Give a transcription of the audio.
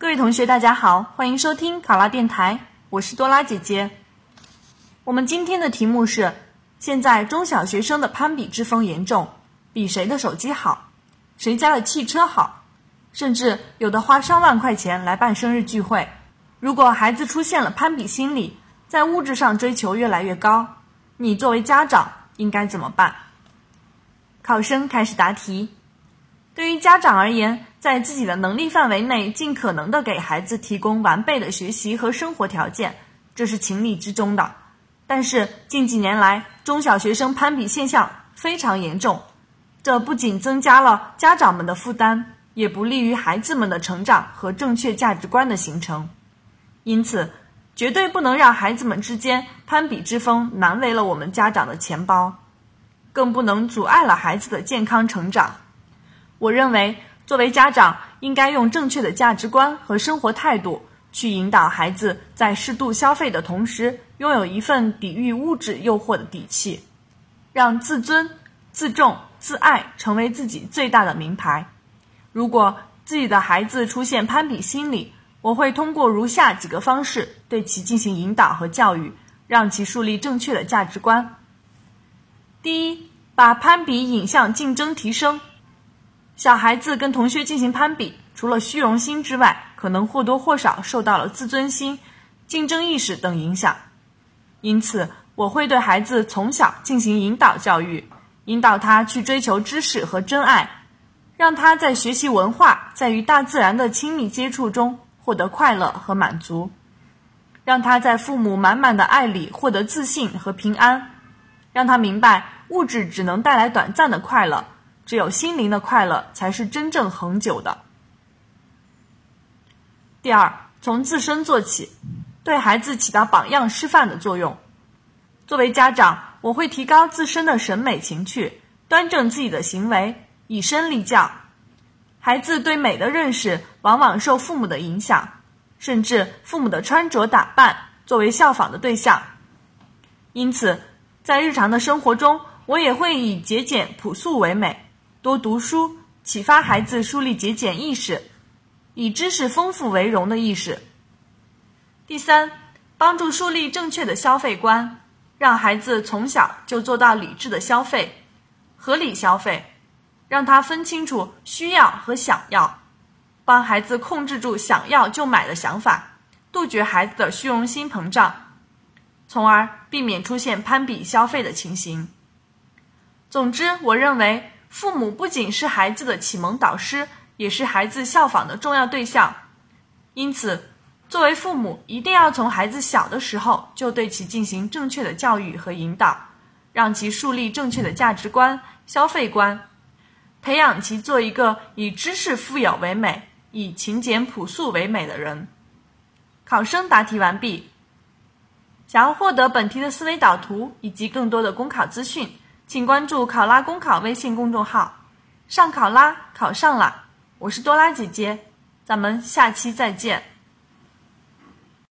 各位同学，大家好，欢迎收听考拉电台，我是多拉姐姐。我们今天的题目是：现在中小学生的攀比之风严重，比谁的手机好，谁家的汽车好，甚至有的花上万块钱来办生日聚会。如果孩子出现了攀比心理，在物质上追求越来越高，你作为家长应该怎么办？考生开始答题。对于家长而言，在自己的能力范围内，尽可能的给孩子提供完备的学习和生活条件，这是情理之中的。但是近几年来，中小学生攀比现象非常严重，这不仅增加了家长们的负担，也不利于孩子们的成长和正确价值观的形成。因此，绝对不能让孩子们之间攀比之风难为了我们家长的钱包，更不能阻碍了孩子的健康成长。我认为，作为家长，应该用正确的价值观和生活态度去引导孩子，在适度消费的同时，拥有一份抵御物质诱惑的底气，让自尊、自重、自爱成为自己最大的名牌。如果自己的孩子出现攀比心理，我会通过如下几个方式对其进行引导和教育，让其树立正确的价值观。第一，把攀比引向竞争提升。小孩子跟同学进行攀比，除了虚荣心之外，可能或多或少受到了自尊心、竞争意识等影响。因此，我会对孩子从小进行引导教育，引导他去追求知识和真爱，让他在学习文化、在与大自然的亲密接触中获得快乐和满足，让他在父母满满的爱里获得自信和平安，让他明白物质只能带来短暂的快乐。只有心灵的快乐才是真正恒久的。第二，从自身做起，对孩子起到榜样示范的作用。作为家长，我会提高自身的审美情趣，端正自己的行为，以身立教。孩子对美的认识往往受父母的影响，甚至父母的穿着打扮作为效仿的对象。因此，在日常的生活中，我也会以节俭朴素为美。多读书，启发孩子树立节俭意识，以知识丰富为荣的意识。第三，帮助树立正确的消费观，让孩子从小就做到理智的消费，合理消费，让他分清楚需要和想要，帮孩子控制住想要就买的想法，杜绝孩子的虚荣心膨胀，从而避免出现攀比消费的情形。总之，我认为。父母不仅是孩子的启蒙导师，也是孩子效仿的重要对象。因此，作为父母，一定要从孩子小的时候就对其进行正确的教育和引导，让其树立正确的价值观、消费观，培养其做一个以知识富有为美、以勤俭朴素为美的人。考生答题完毕。想要获得本题的思维导图以及更多的公考资讯。请关注“考拉公考”微信公众号，上考拉考上了，我是多拉姐姐，咱们下期再见。